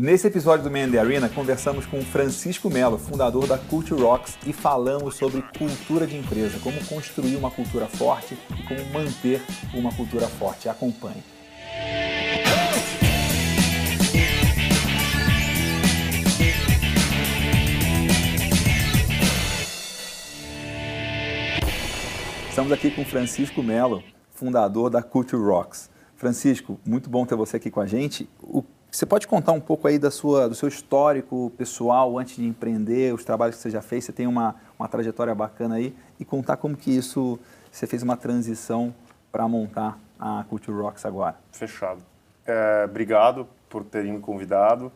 Nesse episódio do Man the Arena, conversamos com Francisco Melo, fundador da Culture Rocks, e falamos sobre cultura de empresa, como construir uma cultura forte e como manter uma cultura forte. Acompanhe. Estamos aqui com Francisco Melo, fundador da Culture Rocks. Francisco, muito bom ter você aqui com a gente. O você pode contar um pouco aí da sua, do seu histórico pessoal antes de empreender, os trabalhos que você já fez? Você tem uma, uma trajetória bacana aí e contar como que isso, você fez uma transição para montar a Culture Rocks agora. Fechado. É, obrigado por terem me convidado.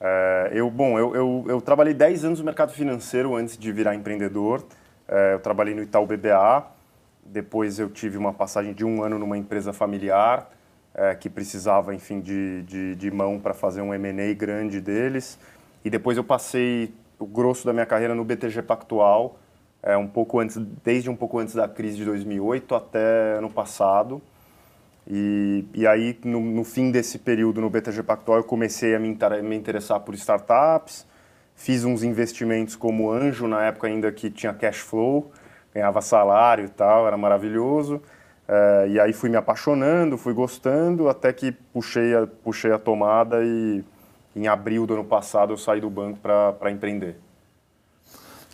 É, eu, bom, eu, eu, eu, trabalhei 10 anos no mercado financeiro antes de virar empreendedor. É, eu trabalhei no Itaú BBA, depois eu tive uma passagem de um ano numa empresa familiar, é, que precisava, enfim, de, de, de mão para fazer um M&A grande deles. E depois eu passei o grosso da minha carreira no BTG Pactual, é, um pouco antes, desde um pouco antes da crise de 2008 até ano passado. E, e aí, no, no fim desse período no BTG Pactual, eu comecei a me, me interessar por startups, fiz uns investimentos como anjo, na época ainda que tinha cash flow, ganhava salário e tal, era maravilhoso. É, e aí fui me apaixonando, fui gostando, até que puxei a, puxei a tomada e em abril do ano passado eu saí do banco para empreender.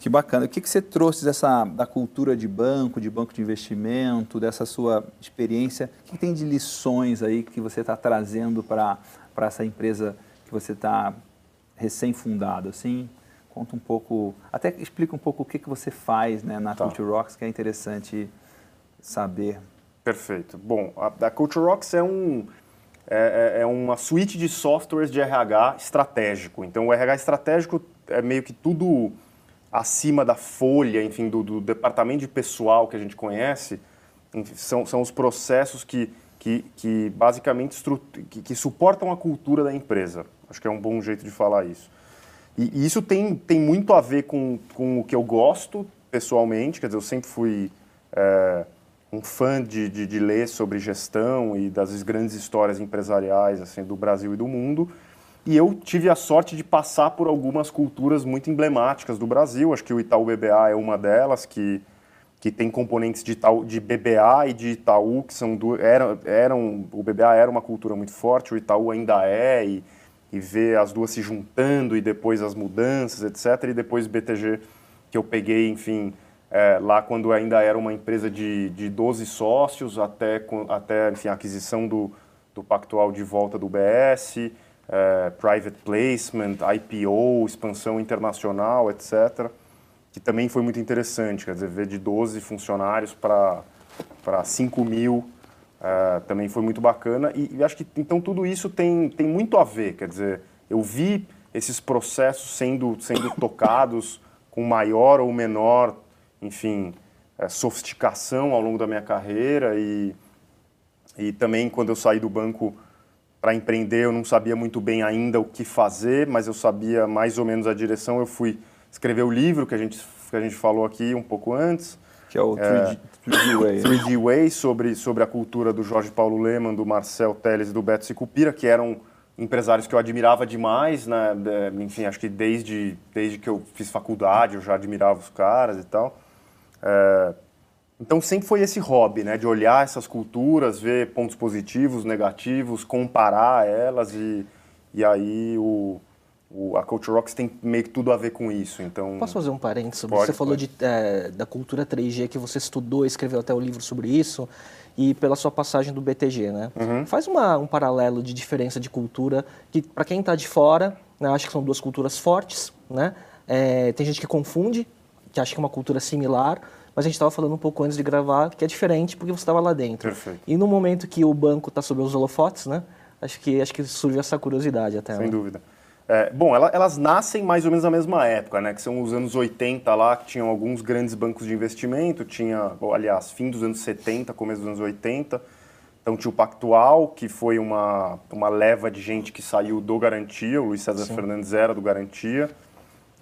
Que bacana. O que, que você trouxe dessa, da cultura de banco, de banco de investimento, dessa sua experiência? O que, tem de lições aí que você está trazendo para essa empresa que você está recém-fundado? Assim, conta um pouco, até explica um pouco o que, que você faz né, na tá. Culture Rocks, que é interessante saber. Perfeito. Bom, a, a Culture Rocks é, um, é, é, é uma suíte de softwares de RH estratégico. Então, o RH estratégico é meio que tudo acima da folha, enfim, do, do departamento de pessoal que a gente conhece, são, são os processos que, que, que basicamente que, que, suportam a cultura da empresa. Acho que é um bom jeito de falar isso. E, e, isso tem, tem muito a ver com, com o que eu gosto pessoalmente, quer dizer, eu sempre fui... É, um fã de, de, de, ler sobre gestão e das grandes histórias empresariais assim do Brasil e do mundo. E eu tive a sorte de passar por algumas culturas muito emblemáticas do Brasil. Acho que o Itaú BBA é uma delas, que, que tem componentes de, Itaú, de BBA e de Itaú, que são eram, eram. O BBA era uma cultura muito forte, o Itaú ainda é, e, e ver as duas se juntando e depois as mudanças, etc. E depois BTG, que eu peguei, enfim é, lá quando ainda era uma empresa de, de 12 sócios, até, até enfim, a aquisição do, do Pactual de volta do BS, é, private placement, IPO, expansão internacional, etc., que também foi muito interessante, quer dizer, ver de 12 funcionários para 5 mil, é, também foi muito bacana, e, e acho que, então, tudo isso tem, tem muito a ver, quer dizer, eu vi esses processos sendo, sendo tocados com maior ou menor enfim, é, sofisticação ao longo da minha carreira e, e também quando eu saí do banco para empreender eu não sabia muito bem ainda o que fazer, mas eu sabia mais ou menos a direção. Eu fui escrever o livro que a gente, que a gente falou aqui um pouco antes. Que é o 3D, é, 3D Way. 3D Way, sobre, sobre a cultura do Jorge Paulo Leman, do Marcel Teles e do Beto Sicupira, que eram empresários que eu admirava demais, né? Enfim, acho que desde, desde que eu fiz faculdade eu já admirava os caras e tal. É, então sempre foi esse hobby, né, de olhar essas culturas, ver pontos positivos, negativos, comparar elas e, e aí o, o, a Culture Rocks tem meio que tudo a ver com isso. Então posso fazer um parênteses? Pode, você falou de, é, da cultura 3G que você estudou, escreveu até o livro sobre isso e pela sua passagem do BTG, né? Uhum. Faz uma, um paralelo de diferença de cultura que para quem está de fora, né, acho que são duas culturas fortes, né? É, tem gente que confunde que acha que é uma cultura similar, mas a gente estava falando um pouco antes de gravar que é diferente porque você estava lá dentro. Perfeito. E no momento que o banco está sob os holofotes, né? Acho que acho que surge essa curiosidade até. Sem né? dúvida. É, bom, elas, elas, nascem mais ou menos na mesma época, né? Que são os anos 80 lá, que tinham alguns grandes bancos de investimento, tinha, aliás, fim dos anos 70, começo dos anos 80. Então tinha o Pactual, que foi uma, uma leva de gente que saiu do Garantia, o Luiz César Sim. Fernandes era do Garantia.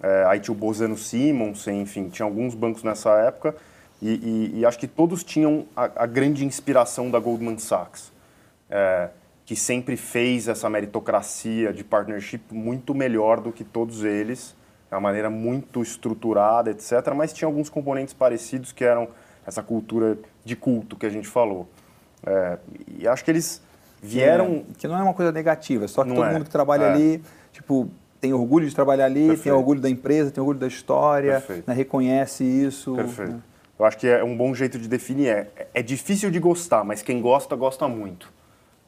É, aí tinha o Bozano Simons, enfim, tinha alguns bancos nessa época. E, e, e acho que todos tinham a, a, grande inspiração da Goldman Sachs, é, que sempre fez essa meritocracia de partnership muito melhor do que todos eles, de uma maneira muito estruturada, etc. Mas tinha alguns componentes parecidos que eram essa cultura de culto que a gente falou. É, e acho que eles vieram. Que, é, não é uma coisa negativa, só que todo é. mundo que trabalha é. ali, tipo, tem orgulho de trabalhar ali, Perfeito. tem orgulho da empresa, tem orgulho da história, né, reconhece isso. Perfeito. Né? Eu acho que é um bom jeito de definir. É, é difícil de gostar, mas quem gosta, gosta muito.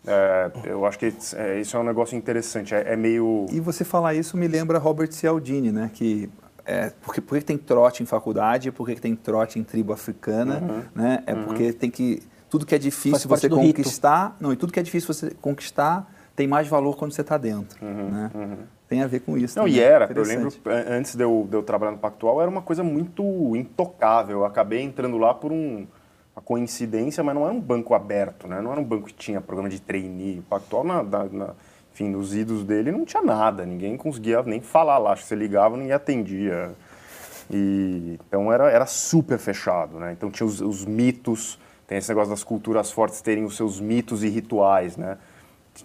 É, eu acho que é, isso é um negócio interessante. É, é, meio. E você falar isso me lembra Robert Cialdini, né? Que é, porque, por que tem trote em faculdade, por que tem trote em tribo africana, uhum. né? É uhum. porque tem que tudo que é difícil você conquistar, rito. não, e tudo que é difícil você conquistar tem mais valor quando você está dentro, uhum. né? Tem a ver com isso. Não, também. e era, eu lembro, antes de eu, de eu trabalhar no Pactual, era uma coisa muito intocável. Eu acabei entrando lá por um, uma coincidência, mas não era um banco aberto, né? Não era um banco que tinha programa de trainee. O Pactual, na, na, na, enfim, nos idos dele, não tinha nada. Ninguém conseguia nem falar lá. Acho que você ligava, ninguém atendia. E, então era, era super fechado, né? Então tinha os, os mitos, tem esse negócio das culturas fortes terem os seus mitos e rituais, né?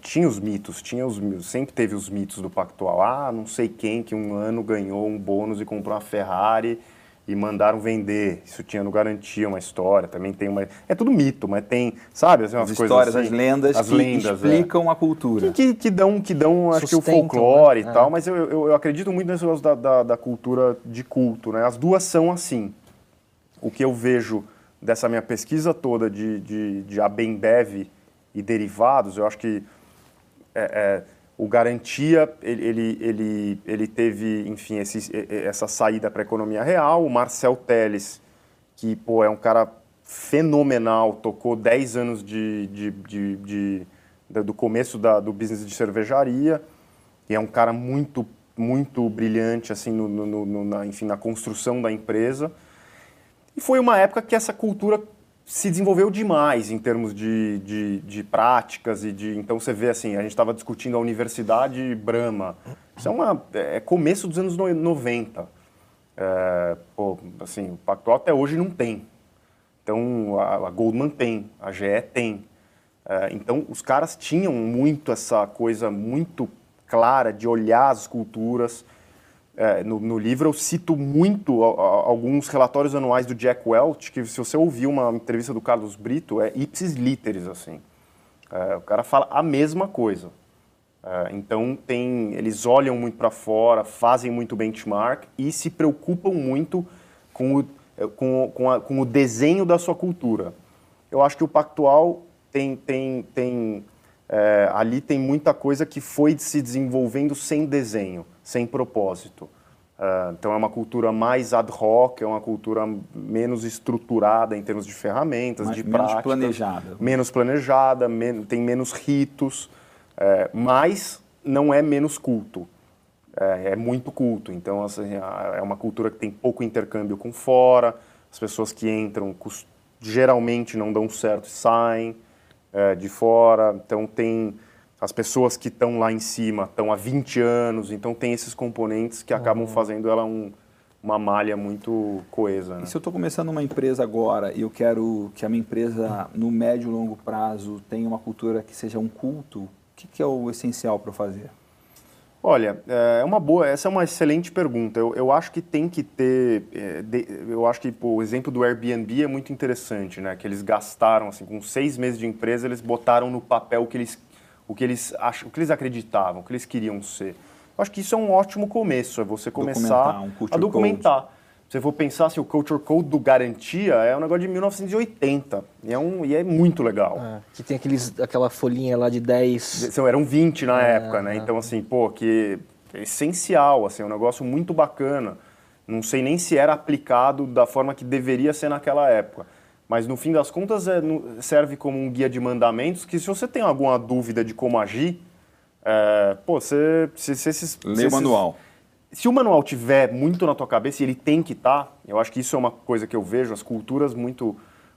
Tinha os mitos, tinha os sempre teve os mitos do Pactual. Ah, não sei quem que um ano ganhou um bônus e comprou uma Ferrari e mandaram vender. Isso tinha no garantia uma história. Também tem uma é tudo mito, mas tem sabe assim, umas as histórias, assim, as lendas, as que lendas, explicam é. a cultura, que, que, que, dão que dão acho que o folclore né? e tal. É. Mas eu, eu, eu, acredito muito nesse negócio da, da, da cultura de culto, né? As duas são assim. O que eu vejo dessa minha pesquisa toda de, de, de Abembev e derivados, eu acho que é, é, o Garantia, ele, ele, ele, teve, enfim, esse, essa saída para a economia real. O Marcel Teles, que, pô, é um cara fenomenal, tocou 10 anos de, de, de, de do começo da, do business de cervejaria, e é um cara muito, muito brilhante, assim, no, no, no, na, enfim, na construção da empresa. E foi uma época que essa cultura se desenvolveu demais em termos de, de, de, práticas e de. Então você vê assim, a gente estava discutindo a Universidade Brahma. Isso é, uma, é começo dos anos 90. É, pô, assim, o Pactual até hoje não tem. Então a, a Goldman tem, a GE tem. É, então os caras tinham muito essa coisa muito clara de olhar as culturas é, no, no, livro eu cito muito a, a, alguns relatórios anuais do Jack Welch, que se você ouvir uma entrevista do Carlos Brito, é ipsis literis, assim. É, o cara fala a mesma coisa. É, então, tem, eles olham muito para fora, fazem muito benchmark e se preocupam muito com o, é, com, com, a, com o desenho da sua cultura. Eu acho que o Pactual tem, tem, tem é, ali tem muita coisa que foi se desenvolvendo sem desenho sem propósito. Uh, então é uma cultura mais ad hoc, é uma cultura menos estruturada em termos de ferramentas, Mas de menos práticas. planejada. Menos planejada, men tem menos ritos, é, mas não é menos culto. É, é, muito culto. Então assim, é uma cultura que tem pouco intercâmbio com fora, as pessoas que entram geralmente não dão certo e saem é, de fora. Então tem as pessoas que estão lá em cima estão há 20 anos, então tem esses componentes que acabam uhum. fazendo ela um, uma malha muito coesa. Né? E se eu estou começando uma empresa agora e eu quero que a minha empresa, no médio e longo prazo, tenha uma cultura que seja um culto, o que, que é o essencial para fazer? Olha, é uma boa, essa é uma excelente pergunta. Eu, eu acho que tem que ter, é, de, eu acho que pô, o exemplo do Airbnb é muito interessante, né? Que eles gastaram, assim, com seis meses de empresa, eles botaram no papel o que eles o que eles acham, o que eles acreditavam, o que eles queriam ser. Eu acho que isso é um ótimo começo, é você começar um a documentar. Se você for pensar assim, o Culture Code do Garantia é um negócio de 1980 e é, um, e é muito legal. É, que tem aqueles, aquela folhinha lá de 10... Eram 20 na é, época, né? É. Então, assim, pô, que é essencial, assim, é um negócio muito bacana. Não sei nem se era aplicado da forma que deveria ser naquela época. Mas no fim das contas é, serve como um guia de mandamentos que se você tem alguma dúvida de como agir, é, pô, você... Se, se, se, Lê o manual. Se o manual tiver muito na tua cabeça e ele tem que estar, tá, eu acho que isso é uma coisa que eu vejo, as culturas muito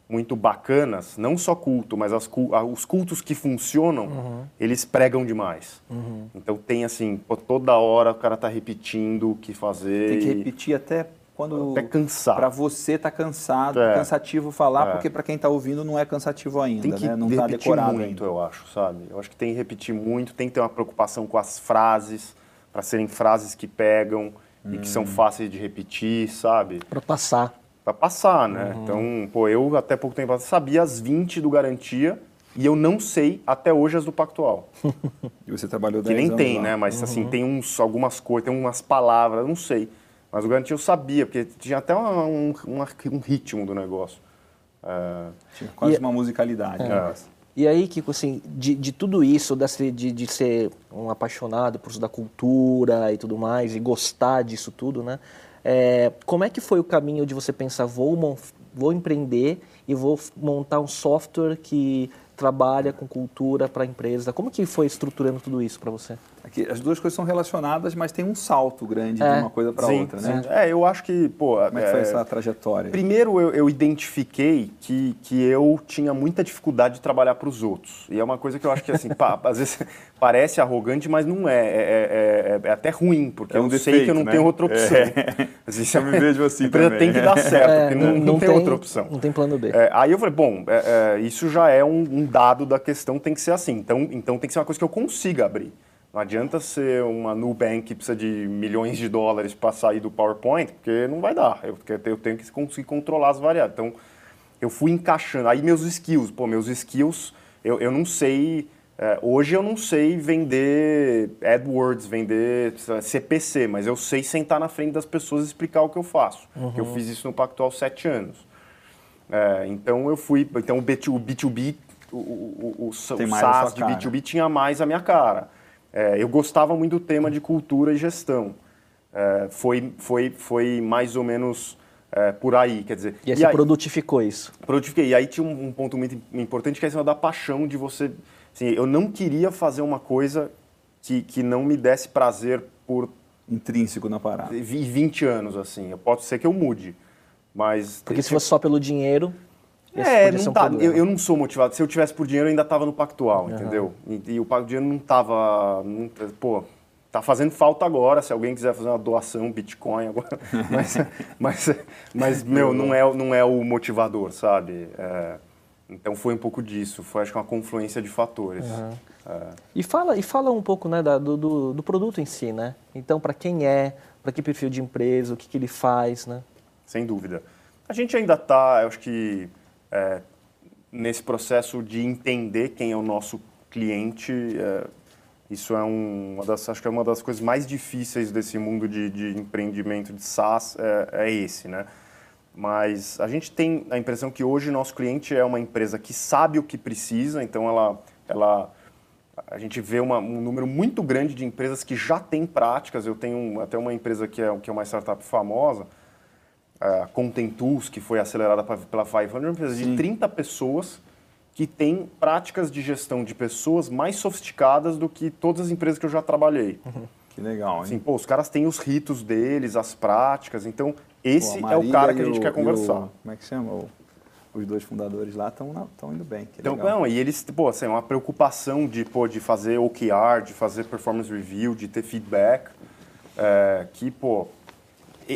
muito bacanas, não só culto, mas as, os cultos que funcionam, uhum. eles pregam demais. Uhum. Então tem assim, pô, toda hora o cara tá repetindo o que fazer. Tem que repetir até quando até cansar. Para você tá cansado, é. cansativo falar, é. porque para quem está ouvindo não é cansativo ainda, tem que né? Não está decorado muito, ainda. eu acho, sabe? Eu acho que tem que repetir muito, tem que ter uma preocupação com as frases, para serem frases que pegam hum. e que são hum. fáceis de repetir, sabe? Para passar. Para passar, né? Uhum. Então, pô, eu até pouco tempo sabia as 20 do Garantia e eu não sei até hoje as do Pactual. e você trabalhou 10 Que nem anos tem, lá. né? Mas assim, uhum. assim, tem uns, algumas coisas, tem umas palavras, não sei. Mas o Garantia eu sabia, porque tinha até um, um, um ritmo do negócio. É... Tinha quase e, uma musicalidade. É. Né? E aí, Kiko, assim, de, de tudo isso, desse, de, de ser um apaixonado por da cultura e tudo mais, e gostar disso tudo, né? É, como é que foi o caminho de você pensar, vou, vou empreender e vou montar um software que trabalha com cultura para a empresa? Como que foi estruturando tudo isso para você? Aqui, as duas coisas são relacionadas, mas tem um salto grande é. de uma coisa para outra, né? É, eu acho que, pô... Como é que foi essa trajetória? Primeiro, eu, eu, identifiquei que, que eu tinha muita dificuldade de trabalhar para os outros. E é uma coisa que eu acho que, assim, pá, às vezes parece arrogante, mas não é. É, é, é, é até ruim, porque um eu defeito, sei que eu não né? tenho outra opção. Assim, eu me vejo assim também. tem que dar certo, porque não, não, não tem, tem, outra opção. Não tem plano B. aí eu falei, bom, isso já é um, um dado da questão, tem que ser assim. Então, então tem que ser uma coisa que eu consiga abrir. Não adianta ser uma Nubank que precisa de milhões de dólares para sair do PowerPoint, porque não vai dar. Eu, eu tenho que conseguir controlar as variáveis. Então, eu fui encaixando. Aí, meus skills. Pô, meus skills, eu, eu não sei. É, hoje eu não sei vender AdWords, vender CPC, mas eu sei sentar na frente das pessoas e explicar o que eu faço. Uhum. Eu fiz isso no Pactual sete anos. É, então eu fui. Então o B2, o B2B, o, o, o, o SaaS de B2B tinha mais a minha cara. É, eu gostava muito do tema de cultura e gestão. É, foi, foi, foi mais ou menos é, por aí, quer dizer... E aí você aí, produtificou isso? Produtifiquei. E aí tinha um, um, ponto muito importante que é a da paixão de você... Assim, eu não queria fazer uma coisa que, que não me desse prazer por... Intrínseco na parada. 20 anos, assim. Pode ser que eu mude, mas... Porque se fosse só pelo dinheiro... É, não tá, eu, eu, não sou motivado. Se eu tivesse por dinheiro, eu ainda estava no Pactual, uhum. entendeu? E, e, o Dinheiro não estava. Pô, tá fazendo falta agora. Se alguém quiser fazer uma doação, Bitcoin agora. mas, mas, mas, meu, não é, não é o motivador, sabe? É, então foi um pouco disso. Foi, acho que, uma confluência de fatores. Uhum. É. E, fala, e fala um pouco né, da, do, do, do, produto em si, né? Então, para quem é, para que perfil de empresa, o que, que ele faz, né? Sem dúvida. A gente ainda está, acho que é, nesse processo de entender quem é o nosso cliente. É, isso é um, uma das, acho que é uma das coisas mais difíceis desse mundo de, de empreendimento de SaaS, é, é, esse, né? Mas a gente tem a impressão que hoje nosso cliente é uma empresa que sabe o que precisa, então ela, ela a gente vê uma, um número muito grande de empresas que já têm práticas. Eu tenho até uma empresa que é, que é uma startup famosa, a Content Tools, que foi acelerada pela 500, uma empresa de 30 pessoas que tem práticas de gestão de pessoas mais sofisticadas do que todas as empresas que eu já trabalhei. Uhum. Que legal, hein? Assim, pô, os caras têm os ritos deles, as práticas, então esse pô, é o cara que a gente o, quer conversar. O, como é que chama? O, os dois fundadores lá estão indo bem. então, não, e eles, pô, assim, uma preocupação de, pô, de fazer OKR, de fazer performance review, de ter feedback, é, que, pô,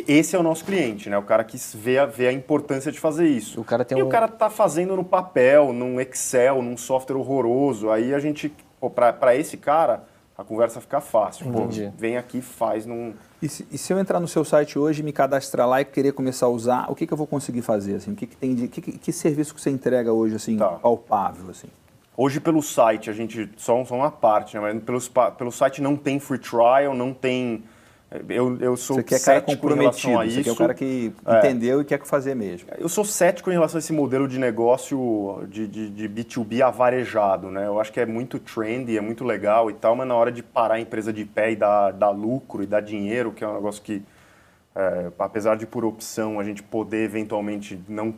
esse é o nosso cliente, né? O cara que vê a, vê a importância de fazer isso. O cara tem e um... o cara tá fazendo no papel, num Excel, num software horroroso. Aí a gente, para esse cara, a conversa fica fácil. Pô, vem aqui, faz num. E se, e se, eu entrar no seu site hoje, me cadastrar lá e querer começar a usar, o que, que eu vou conseguir fazer? Assim? O que, que tem de. Que, que, serviço que você entrega hoje, assim, tá. palpável? Assim? Hoje pelo site, a gente. Só, só uma parte, né? Mas pelo, pelo site não tem free trial, não tem eu, eu sou Você quer cara comprometido, a isso. Você quer o cara que é. entendeu e quer fazer mesmo. Eu sou cético em relação a esse modelo de negócio de, de, de, B2B avarejado, né? Eu acho que é muito trendy, é muito legal e tal, mas na hora de parar a empresa de pé e dar, dar lucro e dar dinheiro, que é um negócio que, é, apesar de por opção a gente poder eventualmente não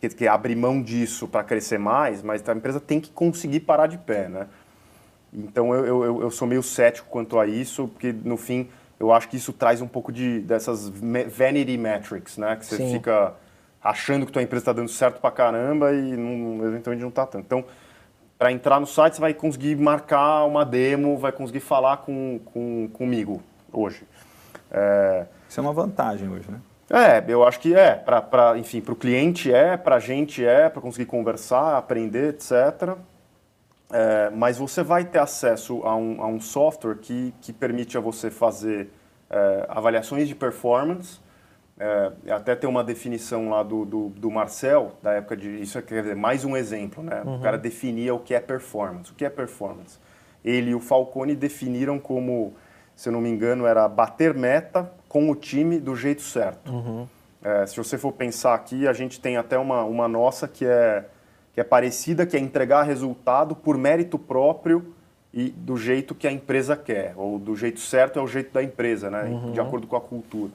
que, que abrir mão disso para crescer mais, mas a empresa tem que conseguir parar de pé, né? Então eu, eu, eu sou meio cético quanto a isso, porque no fim eu acho que isso traz um pouco de dessas vanity metrics, né? Que você Sim. fica achando que tua empresa está dando certo pra caramba e não, eventualmente não está tanto. Então, para entrar no site, você vai conseguir marcar uma demo, vai conseguir falar com, com comigo hoje. É... Isso é uma vantagem hoje, né? É, eu acho que é. Pra, pra, enfim, para o cliente é, para a gente é, para conseguir conversar, aprender, etc. É, mas você vai ter acesso a um, a um software que, que permite a você fazer é, avaliações de performance. É, até tem uma definição lá do, do, do, Marcel, da época de. Isso é quer dizer, mais um exemplo, né? Uhum. O cara definia o que é performance. O que é performance? Ele e o Falcone definiram como, se eu não me engano, era bater meta com o time do jeito certo. Uhum. É, se você for pensar aqui, a gente tem até uma, uma nossa que é, que é parecida, que é entregar resultado por mérito próprio e do jeito que a empresa quer, ou do jeito certo é o jeito da empresa, né? Uhum. de acordo com a cultura.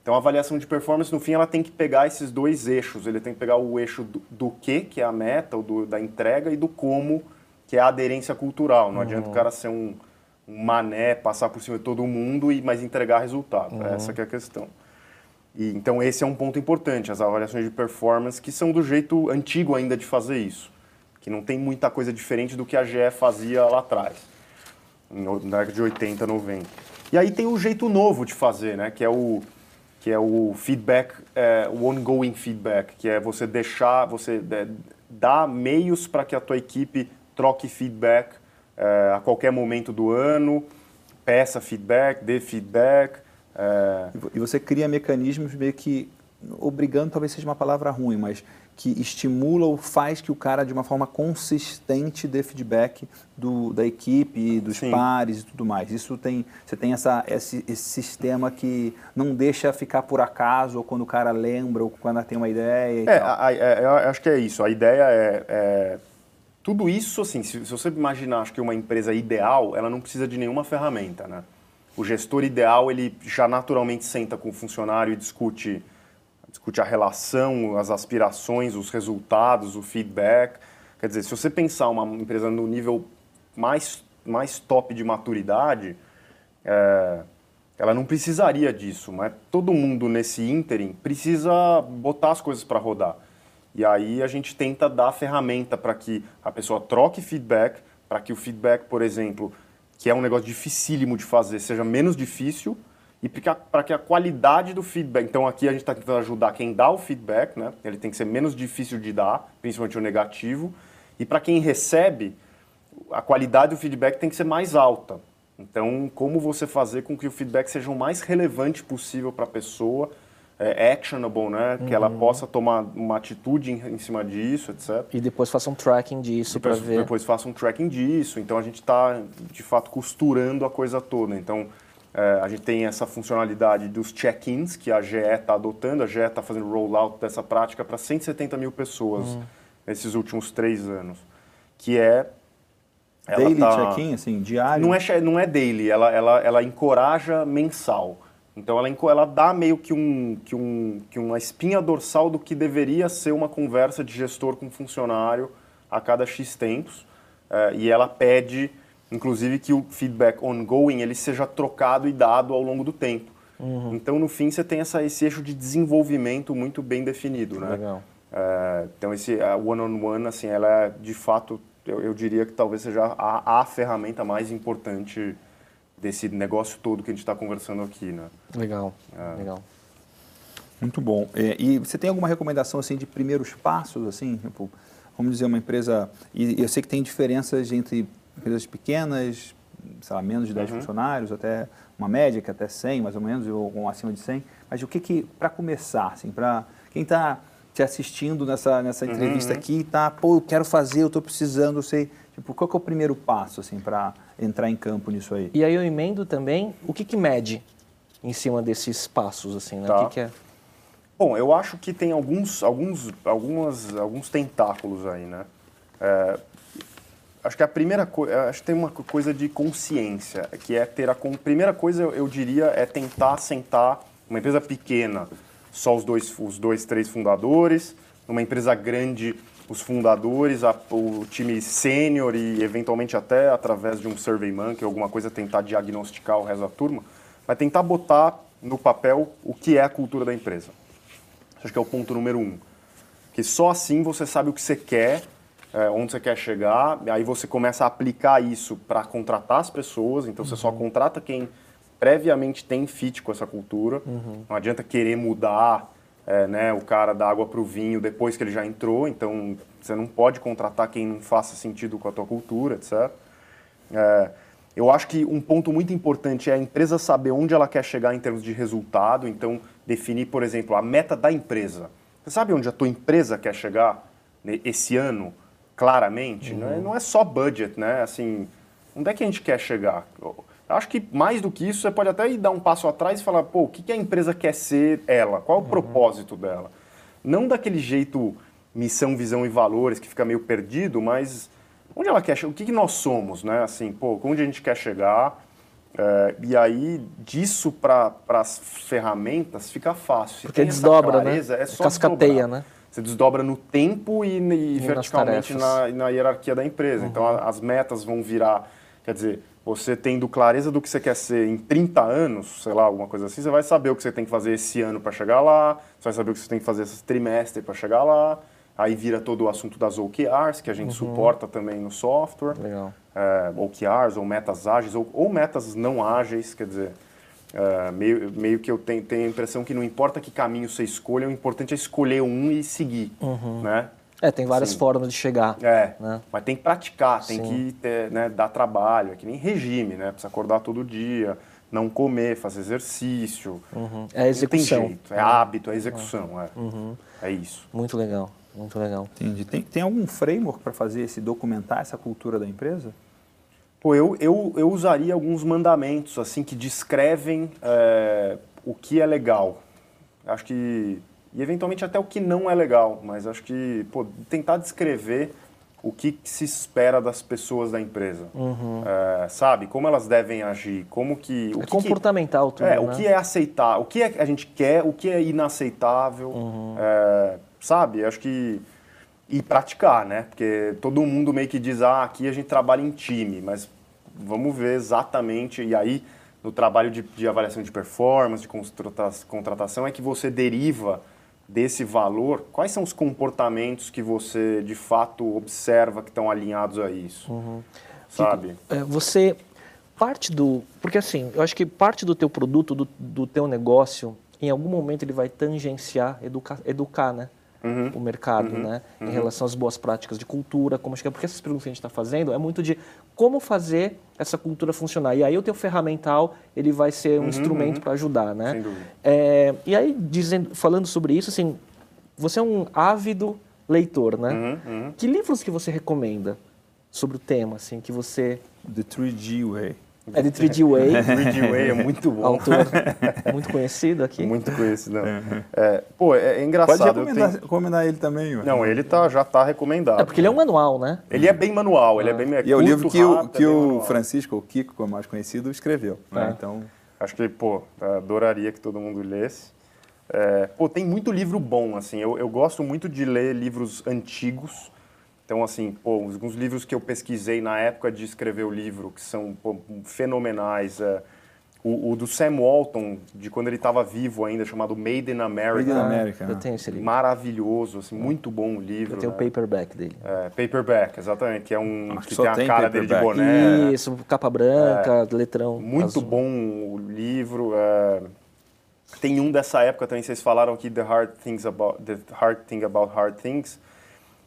Então, a avaliação de performance, no fim, ela tem que pegar esses dois eixos. Ele tem que pegar o eixo do, do que, que é a meta, ou do, da entrega, e do como, que é a aderência cultural. Não uhum. adianta o cara ser um, um, mané, passar por cima de todo mundo, e mas entregar resultado. Uhum. Essa é a questão. E, então, esse é um ponto importante, as avaliações de performance, que são do jeito antigo ainda de fazer isso que não tem muita coisa diferente do que a GE fazia lá atrás, na década de 80, 90. E aí tem o jeito novo de fazer, né? Que é o que é o feedback, é, o ongoing feedback, que é você deixar, você é, dar meios para que a tua equipe troque feedback é, a qualquer momento do ano, peça feedback, dê feedback. É. E você cria mecanismos meio que obrigando, talvez seja uma palavra ruim, mas que estimula ou faz que o cara, de uma forma consistente, dê feedback do, da equipe, dos Sim. pares e tudo mais. Isso tem, você tem essa, esse, esse, sistema que não deixa ficar por acaso, ou quando o cara lembra, ou quando tem uma ideia. é, a, a, é, eu acho que é isso. A ideia é, é tudo isso, assim, se, se, você imaginar acho que uma empresa ideal, ela não precisa de nenhuma ferramenta, né? O gestor ideal, ele já naturalmente senta com o funcionário e discute discute a relação, as aspirações, os resultados, o feedback. Quer dizer, se você pensar uma empresa no nível mais, mais top de maturidade, é, ela não precisaria disso, mas todo mundo nesse ínterim precisa botar as coisas para rodar. E aí a gente tenta dar ferramenta para que a pessoa troque feedback, para que o feedback, por exemplo, que é um negócio dificílimo de fazer, seja menos difícil e para que a qualidade do feedback. Então, aqui a gente está tentando ajudar quem dá o feedback, né? ele tem que ser menos difícil de dar, principalmente o negativo. E para quem recebe, a qualidade do feedback tem que ser mais alta. Então, como você fazer com que o feedback seja o mais relevante possível para a pessoa, é, actionable, né? Uhum. Que ela uhum. possa tomar uma atitude em, em, cima disso, etc. E depois faça um tracking disso para ver. Depois faça um tracking disso. Então, a gente está, de fato, costurando a coisa toda. Então, é, a gente tem essa funcionalidade dos check-ins que a GE está adotando. A GE está fazendo rollout dessa prática para 170 mil pessoas uhum. nesses últimos três anos. Que é. Daily tá, check-in, assim, diário? Não é, não é daily, ela, ela, ela encoraja mensal. Então ela, ela dá meio que, um, que, um, que uma espinha dorsal do que deveria ser uma conversa de gestor com funcionário a cada X tempos. É, e ela pede inclusive que o feedback ongoing ele seja trocado e dado ao longo do tempo. Uhum. Então, no fim, você tem essa, esse eixo de desenvolvimento muito bem definido, né? Legal. É, então, esse one-on-one, -on -one, assim, ela é, de fato, eu, eu diria que talvez seja a, a, ferramenta mais importante desse negócio todo que a gente está conversando aqui, né? Legal, é. legal. Muito bom. É, e você tem alguma recomendação, assim, de primeiros passos, assim? Tipo, vamos dizer, uma empresa... E eu sei que tem diferenças entre empresas pequenas, sei lá, menos de 10 uhum. funcionários, até uma média que é até 100, mais ou menos, ou, ou acima de 100. Mas o que que, para começar, assim, para quem está te assistindo nessa, nessa uhum, entrevista uhum. aqui, tá, pô, eu quero fazer, eu estou precisando, eu sei, tipo, qual que é o primeiro passo, assim, para entrar em campo nisso aí? E aí eu emendo também, o que que mede em cima desses passos, assim, né? Tá. O que, que é? Bom, eu acho que tem alguns, alguns, algumas, alguns tentáculos aí, né? É, acho que a primeira coisa, acho que tem uma coisa de consciência, que é ter a primeira coisa eu, eu, diria é tentar sentar uma empresa pequena, só os dois, os dois, três fundadores, numa empresa grande, os fundadores, a, o time sênior e eventualmente até através de um survey monkey, alguma coisa tentar diagnosticar o resto da turma, mas tentar botar no papel o que é a cultura da empresa. Acho que é o ponto número um. Que só assim você sabe o que você quer é, onde você quer chegar, aí você começa a aplicar isso para contratar as pessoas, então uhum. você só uhum. contrata quem previamente tem fit com essa cultura. Uhum. Não adianta querer mudar é, né, o cara da água para o vinho depois que ele já entrou. Então, você não pode contratar quem não faça sentido com a tua cultura, etc. É, eu acho que um ponto muito importante é a empresa saber onde ela quer chegar em termos de resultado. Então, definir, por exemplo, a meta da empresa. Você sabe onde a tua empresa quer chegar esse ano, claramente? Uhum. Não, é, não é só budget, né? Assim, onde é que a gente quer chegar? Acho que mais do que isso, você pode até ir dar um passo atrás e falar, pô, o que, que a empresa quer ser ela? Qual é o uhum. propósito dela? Não daquele jeito missão, visão e valores que fica meio perdido, mas onde ela quer chegar? O que, que nós somos, né? Assim, pô, onde a gente quer chegar? É, e aí, disso para as ferramentas fica fácil. Se Porque desdobra, clareza, né? É só Cascateia, desdobrar. né? Você desdobra no tempo e, e, e verticalmente na, na, hierarquia da empresa. Uhum. Então, a, as metas vão virar... Quer dizer, você tendo clareza do que você quer ser em 30 anos, sei lá, alguma coisa assim, você vai saber o que você tem que fazer esse ano para chegar lá, você vai saber o que você tem que fazer esse trimestre para chegar lá, aí vira todo o assunto das OKRs, que a gente uhum. suporta também no software. Legal. É, OKRs, ou metas ágeis, ou, ou metas não ágeis, quer dizer, é, meio, meio que eu tenho, tenho, a impressão que não importa que caminho você escolha, o importante é escolher um e seguir, uhum. né? É, tem várias Sim. formas de chegar. É, né? mas tem que praticar, tem Sim. que ter, né, dar trabalho, é que nem regime, né? Precisa acordar todo dia, não comer, fazer exercício. Uhum. É execução. Não tem jeito, é uhum. hábito, é execução, é. Uhum. É isso. Muito legal. Muito legal. Entendi. Tem, tem algum framework para fazer esse documentar essa cultura da empresa? Pô, eu, eu, eu usaria alguns mandamentos assim que descrevem é, o que é legal. Acho que e eventualmente até o que não é legal, mas acho que pô, tentar descrever o que se espera das pessoas da empresa, uhum. é, sabe? Como elas devem agir, como que o é que, comportamental tudo, é, né? o que é aceitar, o que é, a gente quer, o que é inaceitável, uhum. é, sabe? Acho que. E praticar, né? Porque todo mundo meio que diz, ah, aqui a gente trabalha em time, mas vamos ver exatamente. E aí, no trabalho de, de avaliação de performance, de contratação, é que você deriva desse valor, quais são os comportamentos que você de fato observa que estão alinhados a isso? Uhum. Sabe? É, você parte do, porque assim, eu acho que parte do teu produto, do, do teu negócio, em algum momento ele vai tangenciar educar, educar né? Uhum. o mercado, uhum. né? Em uhum. relação às boas práticas de cultura, como chegar, porque essas perguntas que a gente está fazendo é muito de como fazer essa cultura funcionar. E aí o teu ferramental ele vai ser um uhum, instrumento uhum. para ajudar, né? Sem dúvida. É, e aí dizendo, falando sobre isso, assim, você é um ávido leitor, né? Uhum, que livros que você recomenda sobre o tema, assim, que você The 3G Way. É de 3D Way. 3D Way é muito bom. Autor muito conhecido aqui. Muito conhecido. Uhum. É, pô, é, é engraçado. Pode recomendar, tenho... recomendar ele também. Não, ele tá, já está recomendado. É porque ele é um manual, né? Ele é bem manual, ele é bem é E é o livro que, rápido, o, que é o Francisco, o Kiko, como é mais conhecido, escreveu. Né? É. Então... Acho que, pô, adoraria que todo mundo lesse. É, pô, tem muito livro bom, assim. Eu, eu gosto muito de ler livros antigos, então, assim, pô, alguns livros que eu pesquisei na época de escrever o livro, que são pô, fenomenais. É, o, o, do Sam Walton, de quando ele estava vivo ainda, chamado Made in America. Made in America. eu tenho esse livro. Maravilhoso, assim, muito bom o livro. Eu tenho né? o paperback dele. É, paperback, exatamente, que é um Acho que, tem a cara dele de boné. Isso, capa branca, é, letrão Muito azul. bom o livro. É, tem um dessa época também, vocês falaram aqui, The Hard, Things About, The Hard Thing About Hard Things,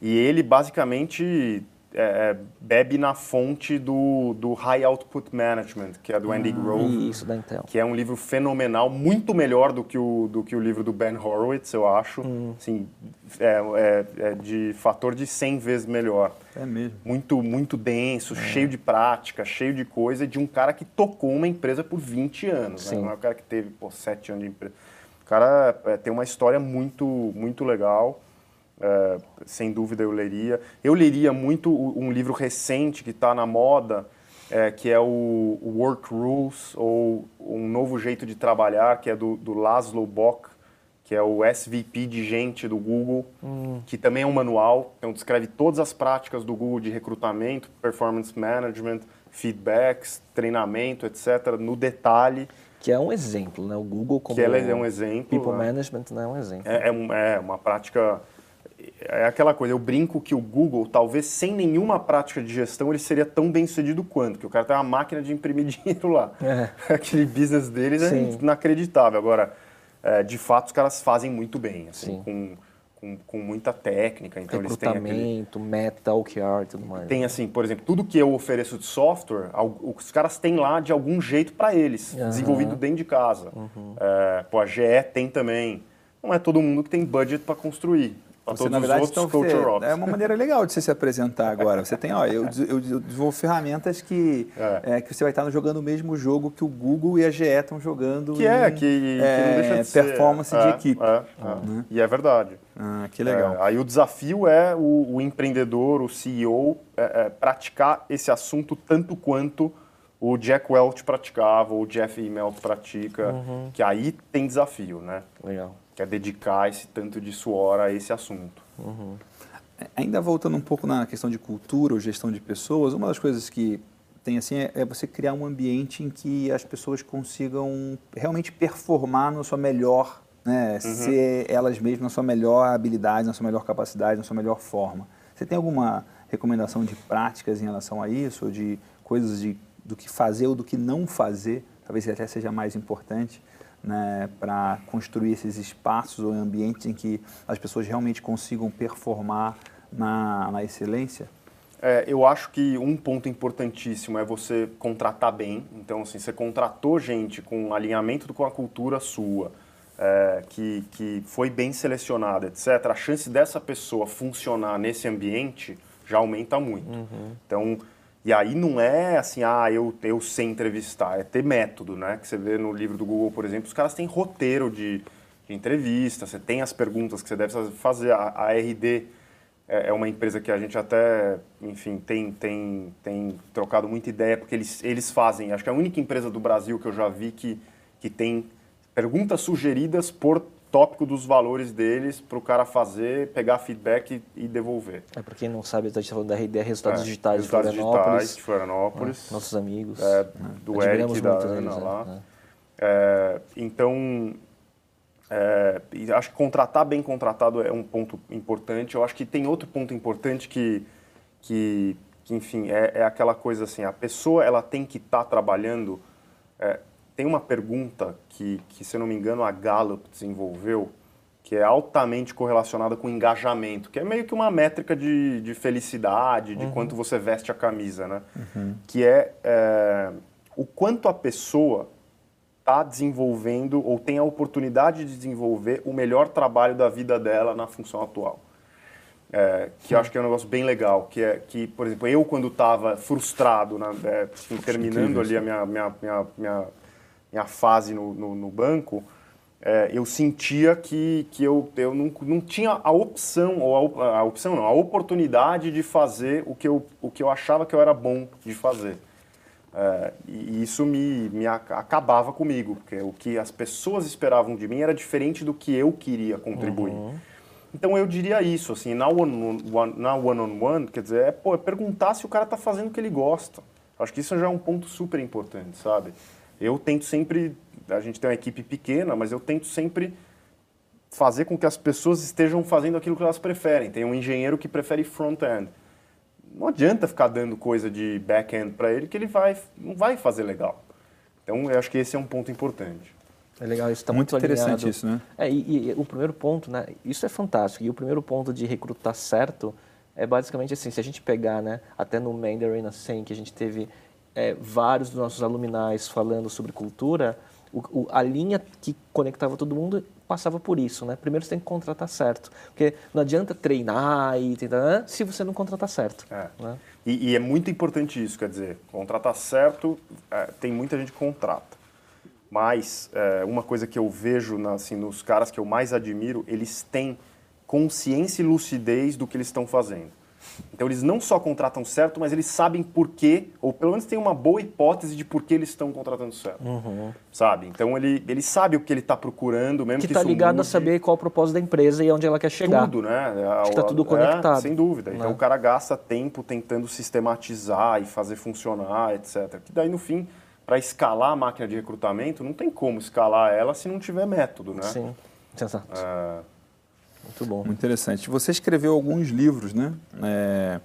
e ele basicamente é, é, bebe na fonte do, do High Output Management, que é do Andy ah, Grove. Isso, da Intel. Que é um livro fenomenal, muito melhor do que o, do que o livro do Ben Horowitz, eu acho. Hum. Assim, é, é, é, de fator de 100 vezes melhor. É mesmo. Muito, muito denso, é. cheio de prática, cheio de coisa, de um cara que tocou uma empresa por 20 anos. Né? Não é um cara que teve pô, 7 anos de empresa. O cara é, tem uma história muito, muito legal. É, sem dúvida eu leria. Eu leria muito um livro recente que está na moda, é, que é o Work Rules, ou Um Novo Jeito de Trabalhar, que é do, do Laszlo Bock, que é o SVP de gente do Google, hum. que também é um manual, então descreve todas as práticas do Google de recrutamento, performance management, feedbacks, treinamento, etc., no detalhe. Que é um exemplo, né? O Google como que ela é um exemplo. People né? Management né? é um exemplo. É, é, é uma prática é aquela coisa, eu brinco que o Google, talvez sem nenhuma prática de gestão, ele seria tão bem sucedido quanto, que o cara tem uma máquina de imprimir dinheiro lá. É. Aquele business deles é Sim. é inacreditável. Agora, é, de fato, os caras fazem muito bem, assim, com, com, com, muita técnica. Então eles têm aquele... meta, OKR e tudo mais. Tem assim, por exemplo, tudo que eu ofereço de software, os caras têm lá de algum jeito para eles, uhum. desenvolvido dentro de casa. Uhum. É, pô, a GE tem também. Não é todo mundo que tem budget para construir. Você, na verdade, então, você, é uma maneira legal de você se apresentar agora. Você tem, ó, eu, eu desenvolvo ferramentas que, é. É, que você vai estar jogando o mesmo jogo que o Google e a GE estão jogando. Que é, em, é, que, que não deixa de performance ser. de é, equipe. É, né? E é verdade. Ah, que legal. aí o desafio é o, o empreendedor, o CEO, praticar esse assunto tanto quanto o Jack Welch praticava, ou o Jeff Immelt pratica, uhum. que aí tem desafio, né? Legal quer dedicar esse tanto de suor a esse assunto. Uhum. Ainda voltando um pouco na questão de cultura ou gestão de pessoas, uma das coisas que tem assim é, é você criar um ambiente em que as pessoas consigam realmente performar na sua melhor, né, uhum. ser elas mesmas na sua melhor habilidade, na sua melhor capacidade, na sua melhor forma. Você tem alguma recomendação de práticas em relação a isso, ou de coisas de, do que fazer ou do que não fazer, talvez até seja mais importante, né, para construir esses espaços ou ambientes em que as pessoas realmente consigam performar na, na excelência? É, eu acho que um ponto importantíssimo é você contratar bem. Então, assim, você contratou gente com alinhamento com a cultura sua, é, que, que foi bem selecionada, etc. A chance dessa pessoa funcionar nesse ambiente já aumenta muito. Uhum. Então, e aí não é assim, ah, eu, eu sei entrevistar, é ter método, né? Que você vê no livro do Google, por exemplo, os caras têm roteiro de, de entrevista, você tem as perguntas que você deve fazer. A, a RD é, é, uma empresa que a gente até, enfim, tem, tem, tem trocado muita ideia, porque eles, eles fazem, acho que é a única empresa do Brasil que eu já vi que, que tem perguntas sugeridas por tópico dos valores deles para o cara fazer, pegar feedback e, e devolver. É, para quem não sabe, a gente está falando da RD, Resultados é, Digitais resultados de Florianópolis. Digitais de Florianópolis. É, nossos amigos. É, do Eric da Ana eles, né? lá. É. É, então, é, acho que contratar bem contratado é um ponto importante. Eu acho que tem outro ponto importante que, que, que enfim, é, aquela coisa assim, a pessoa ela tem que estar tá trabalhando tem uma pergunta que, que, se eu não me engano, a Gallup desenvolveu, que é altamente correlacionada com engajamento, que é meio que uma métrica de, de felicidade, de uhum. quanto você veste a camisa, né? Uhum. Que é, é, o quanto a pessoa está desenvolvendo ou tem a oportunidade de desenvolver o melhor trabalho da vida dela na função atual. É, que eu acho que é um negócio bem legal, que é que, por exemplo, eu quando estava frustrado, na, é, terminando ali a minha, minha, minha, minha minha fase no, no, no banco, é, eu sentia que, que eu, eu não, não tinha a opção, ou a, a, opção não, a oportunidade de fazer o que eu, o que eu achava que eu era bom de fazer. É, e isso me, me acabava comigo, porque o que as pessoas esperavam de mim era diferente do que eu queria contribuir. Uhum. Então eu diria isso, assim, na one-on-one, na one -on -one, quer dizer, é, pô, é perguntar se o cara está fazendo o que ele gosta. Acho que isso já é um ponto super importante, sabe? Eu tento sempre, a gente tem uma equipe pequena, mas eu tento sempre fazer com que as pessoas estejam fazendo aquilo que elas preferem. Tem um engenheiro que prefere front-end. Não adianta ficar dando coisa de back-end para ele que ele vai, não vai fazer legal. Então, eu acho que esse é um ponto importante. É legal, isso está muito, muito interessante isso, né? É, e, e, o primeiro ponto, né? Isso é fantástico. E o primeiro ponto de recrutar certo é basicamente assim, se a gente pegar, né? Até no Mandarin 100 que a gente teve é, vários dos nossos aluminais falando sobre cultura, o, o, a linha que conectava todo mundo passava por isso, né? Primeiro você tem que contratar certo, porque não adianta treinar e tentar se você não contratar certo. É. Né? E, e, é muito importante isso, quer dizer, contratar certo, é, tem muita gente que contrata. Mas é, uma coisa que eu vejo na, assim, nos caras que eu mais admiro, eles têm consciência e lucidez do que eles estão fazendo. Então eles não só contratam certo, mas eles sabem por quê, ou pelo menos tem uma boa hipótese de por que eles estão contratando certo. Uhum. Sabe? Então ele, ele sabe o que ele está procurando, mesmo que está ligado mude. a saber qual é o propósito da empresa e onde ela quer chegar. Tudo, né? Está tudo conectado. É, sem dúvida. Então né? o cara gasta tempo tentando sistematizar e fazer funcionar, etc. Que daí no fim, para escalar a máquina de recrutamento, não tem como escalar ela se não tiver método, né? Sim, exato. É... Muito bom. Muito interessante. Você escreveu alguns livros, né? É,